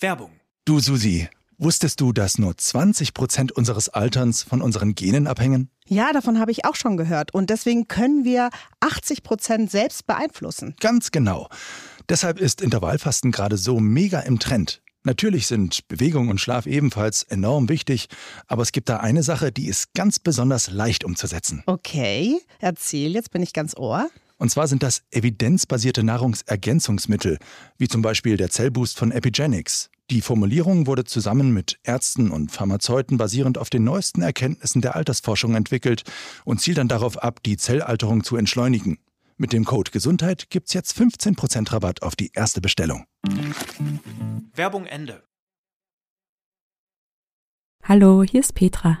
Werbung. Du Susi, wusstest du, dass nur 20 Prozent unseres Alterns von unseren Genen abhängen? Ja, davon habe ich auch schon gehört. Und deswegen können wir 80 Prozent selbst beeinflussen. Ganz genau. Deshalb ist Intervallfasten gerade so mega im Trend. Natürlich sind Bewegung und Schlaf ebenfalls enorm wichtig, aber es gibt da eine Sache, die ist ganz besonders leicht umzusetzen. Okay, erzähl, jetzt bin ich ganz ohr. Und zwar sind das evidenzbasierte Nahrungsergänzungsmittel, wie zum Beispiel der Zellboost von Epigenics. Die Formulierung wurde zusammen mit Ärzten und Pharmazeuten basierend auf den neuesten Erkenntnissen der Altersforschung entwickelt und zielt dann darauf ab, die Zellalterung zu entschleunigen. Mit dem Code Gesundheit gibt's jetzt 15% Rabatt auf die erste Bestellung. Werbung Ende. Hallo, hier ist Petra.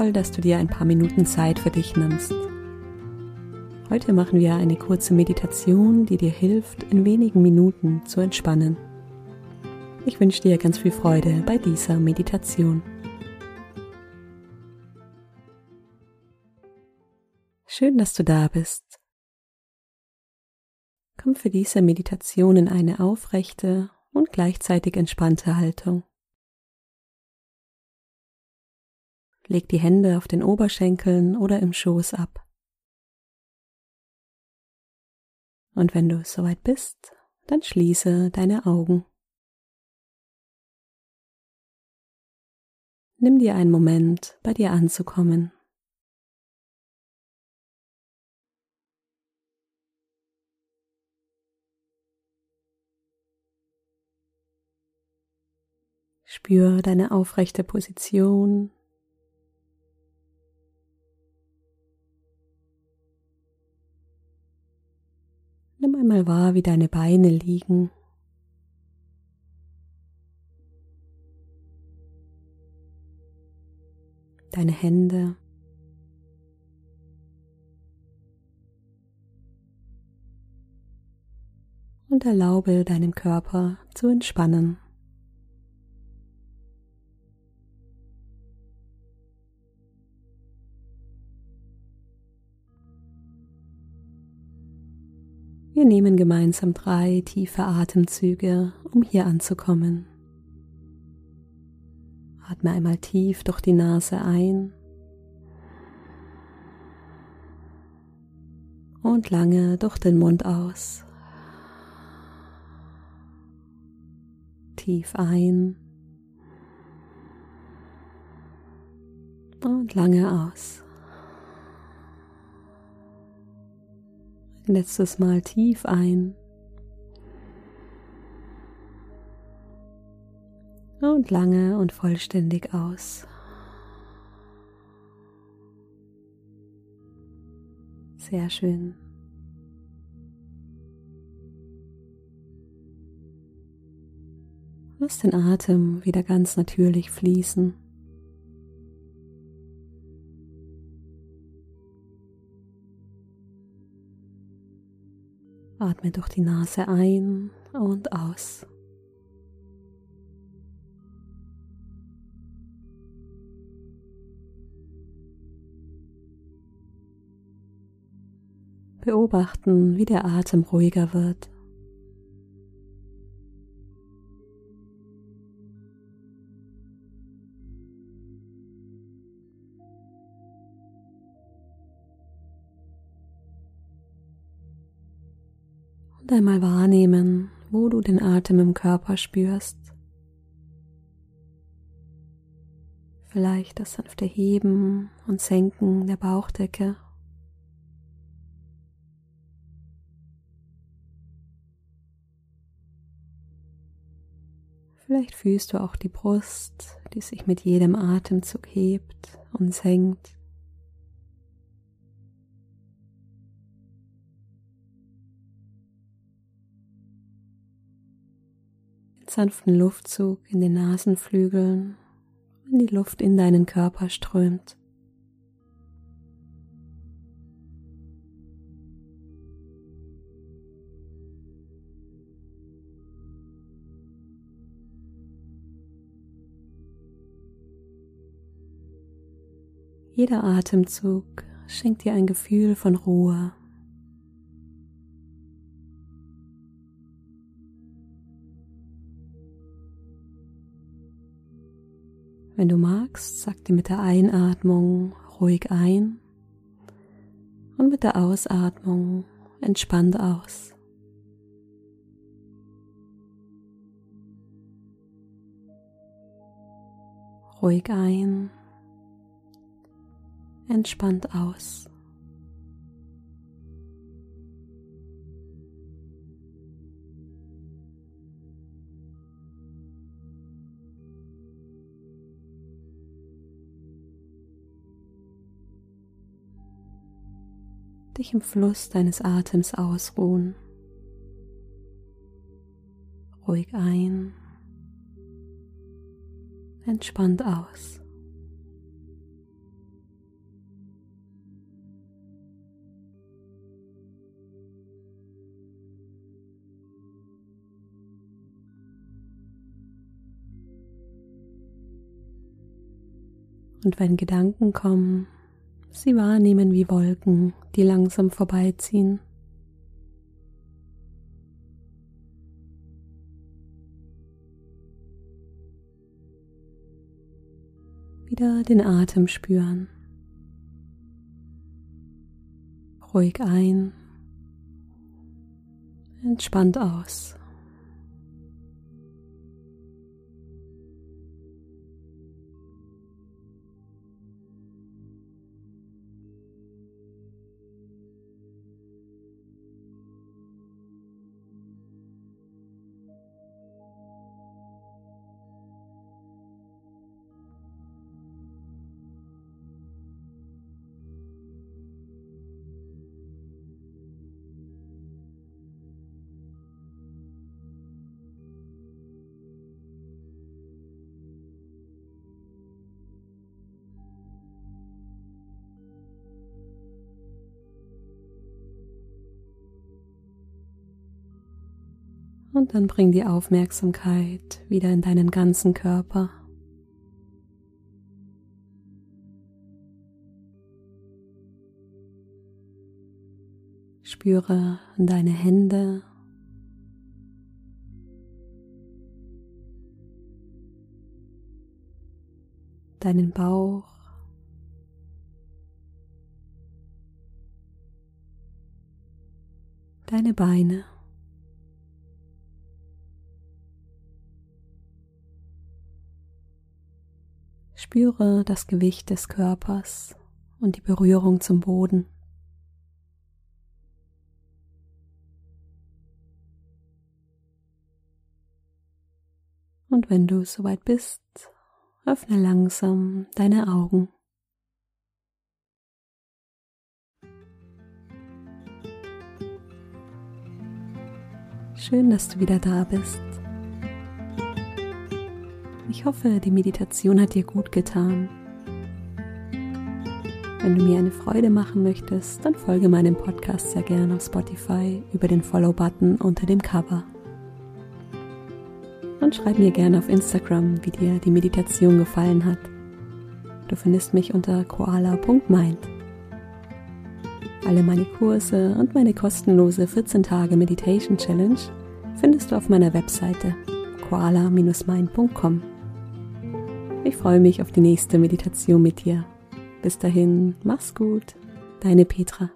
Toll, dass du dir ein paar Minuten Zeit für dich nimmst. Heute machen wir eine kurze Meditation, die dir hilft, in wenigen Minuten zu entspannen. Ich wünsche dir ganz viel Freude bei dieser Meditation. Schön, dass du da bist. Komm für diese Meditation in eine aufrechte und gleichzeitig entspannte Haltung. Leg die Hände auf den Oberschenkeln oder im Schoß ab. Und wenn du soweit bist, dann schließe deine Augen. Nimm dir einen Moment, bei dir anzukommen. Spür deine aufrechte Position. Nimm einmal wahr, wie deine Beine liegen. deine Hände. Und erlaube deinem Körper zu entspannen. Nehmen gemeinsam drei tiefe Atemzüge, um hier anzukommen. Atme einmal tief durch die Nase ein und lange durch den Mund aus. Tief ein und lange aus. Letztes Mal tief ein und lange und vollständig aus. Sehr schön. Lass den Atem wieder ganz natürlich fließen. Atme durch die Nase ein und aus. Beobachten, wie der Atem ruhiger wird. Und einmal wahrnehmen, wo du den Atem im Körper spürst. Vielleicht das sanfte Heben und Senken der Bauchdecke. Vielleicht fühlst du auch die Brust, die sich mit jedem Atemzug hebt und senkt. Sanften Luftzug in den Nasenflügeln, wenn die Luft in deinen Körper strömt. Jeder Atemzug schenkt dir ein Gefühl von Ruhe. Wenn du magst, sag dir mit der Einatmung ruhig ein und mit der Ausatmung entspannt aus. Ruhig ein entspannt aus. Dich im Fluss deines Atems ausruhen. Ruhig ein, entspannt aus. Und wenn Gedanken kommen, sie wahrnehmen wie Wolken, die langsam vorbeiziehen. Wieder den Atem spüren. Ruhig ein, entspannt aus. Und dann bring die Aufmerksamkeit wieder in deinen ganzen Körper. Spüre deine Hände, deinen Bauch, deine Beine. Spüre das Gewicht des Körpers und die Berührung zum Boden. Und wenn du soweit bist, öffne langsam deine Augen. Schön, dass du wieder da bist. Ich hoffe, die Meditation hat dir gut getan. Wenn du mir eine Freude machen möchtest, dann folge meinem Podcast sehr gerne auf Spotify über den Follow-Button unter dem Cover. Und schreib mir gerne auf Instagram, wie dir die Meditation gefallen hat. Du findest mich unter koala.mind. Alle meine Kurse und meine kostenlose 14 Tage Meditation Challenge findest du auf meiner Webseite koala-mind.com. Ich freue mich auf die nächste Meditation mit dir. Bis dahin, mach's gut, deine Petra.